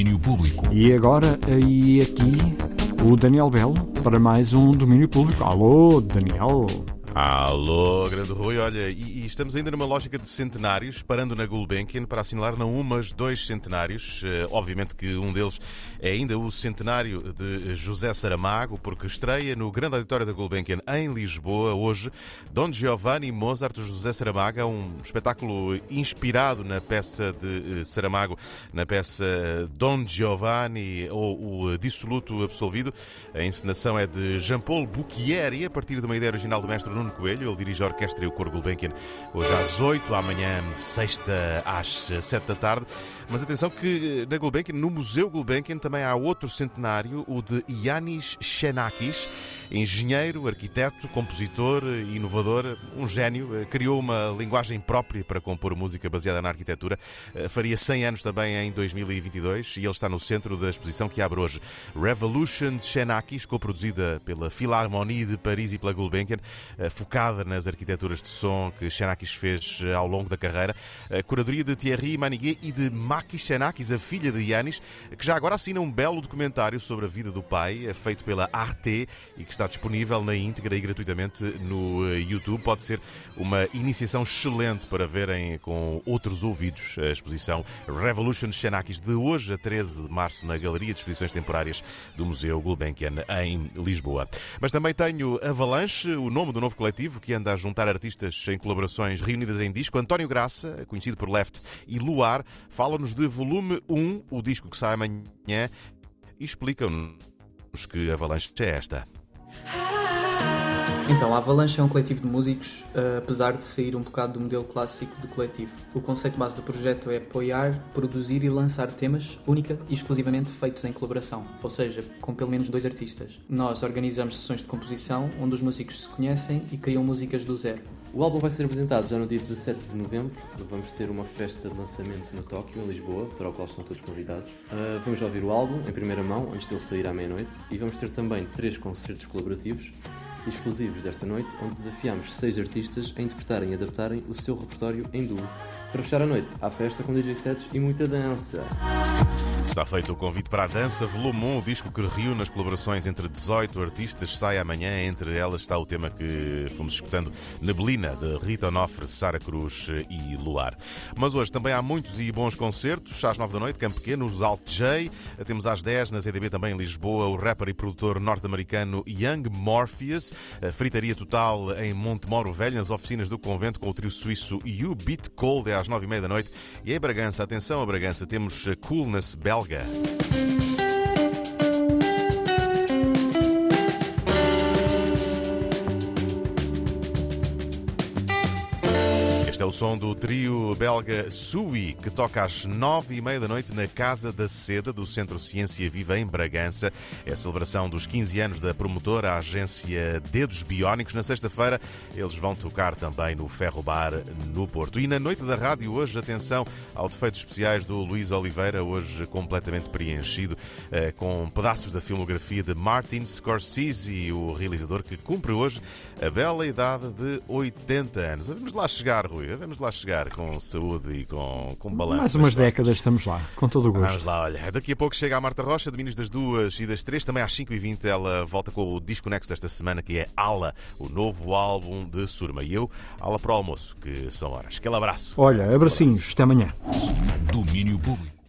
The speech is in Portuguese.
domínio público. E agora, aí aqui, o Daniel Belo para mais um domínio público. Alô, Daniel. Alô, grande Rui, olha, e, e, estamos ainda numa lógica de centenários, parando na Gulbenkian para assinalar não um, mas dois centenários. Uh, obviamente que um deles é ainda o centenário de José Saramago, porque estreia no grande auditório da Gulbenkian em Lisboa hoje Don Giovanni Mozart José Saramago, é um espetáculo inspirado na peça de uh, Saramago, na peça Don Giovanni ou o Dissoluto Absolvido. A encenação é de Jean-Paul Bouquier a partir de uma ideia original do mestre Nuno Coelho. Ele dirige a orquestra e o coro Gulbenkian hoje às 8, amanhã sexta às 7 da tarde. Mas atenção que na Gulbenkian, no Museu Gulbenkian, também há outro centenário, o de Yanis Xenakis, engenheiro, arquiteto, compositor, inovador, um gênio. Eh, criou uma linguagem própria para compor música baseada na arquitetura. Eh, faria 100 anos também em 2022 e ele está no centro da exposição que abre hoje. Revolution Xenakis, coproduzida pela Philharmonie de Paris e pela Gulbenkian, eh, focada nas arquiteturas de som que Xenakis fez ao longo da carreira. A curadoria de Thierry Maniguet e de Maki Xenakis, a filha de Yanis, que já agora assina um belo documentário sobre a vida do pai, é feito pela Arte e que está disponível na íntegra e gratuitamente no eh, YouTube. Pode ser uma iniciação excelente para verem com outros ouvidos a exposição Revolution Xenakis de hoje a 13 de março na Galeria de Exposições Temporárias do Museu Gulbenkian em Lisboa. Mas também tenho Avalanche, o nome do novo coletivo que anda a juntar artistas em colaborações reunidas em disco. António Graça, conhecido por Left, e Luar, fala-nos de Volume 1, o disco que sai amanhã, e explicam-nos que Avalanche é esta. Então, a Avalanche é um coletivo de músicos, uh, apesar de sair um bocado do modelo clássico de coletivo. O conceito base do projeto é apoiar, produzir e lançar temas única e exclusivamente feitos em colaboração, ou seja, com pelo menos dois artistas. Nós organizamos sessões de composição onde os músicos se conhecem e criam músicas do zero. O álbum vai ser apresentado já no dia 17 de novembro. Vamos ter uma festa de lançamento no Tóquio, em Lisboa, para o qual estão todos convidados. Uh, vamos ouvir o álbum em primeira mão, antes dele sair à meia-noite, e vamos ter também três concertos colaborativos exclusivos desta noite, onde desafiamos seis artistas a interpretarem e adaptarem o seu repertório em duo. Para fechar a noite, há festa com DJ sets e muita dança. Está feito o convite para a Dança Volume 1, o disco que reúne as colaborações entre 18 artistas, sai amanhã. Entre elas está o tema que fomos escutando, Neblina, de Rita Onofre, Sara Cruz e Luar. Mas hoje também há muitos e bons concertos. Às 9 da noite, Campo Pequeno, os Alt J. Temos às 10 na ZDB também em Lisboa, o rapper e produtor norte-americano Young Morpheus. A fritaria total em Montemoro Velho, nas oficinas do convento, com o trio suíço You Beat Cold, é às 9 e meia da noite. E em Bragança, atenção a Bragança, temos Coolness belga. Este é o som do trio belga Sui, que toca às nove e meia da noite na Casa da Seda do Centro Ciência Viva em Bragança. É a celebração dos 15 anos da promotora, a agência Dedos Biónicos. Na sexta-feira, eles vão tocar também no Ferro Bar no Porto. E na noite da rádio, hoje, atenção ao defeitos especiais do Luís Oliveira, hoje completamente preenchido eh, com pedaços da filmografia de Martin Scorsese, o realizador que cumpre hoje a bela idade de 80 anos. Vamos lá chegar, Rui. Vamos lá chegar com saúde e com, com balanço. Mais umas décadas estamos lá, com todo o gosto. Vamos lá, olha. Daqui a pouco chega a Marta Rocha, domínios das duas e das três. Também às 5h20 ela volta com o disco Next desta semana, que é Ala, o novo álbum de Surma. E eu, Ala para o almoço, que são horas. Aquele abraço. Olha, abracinhos. Até amanhã. Domínio Público.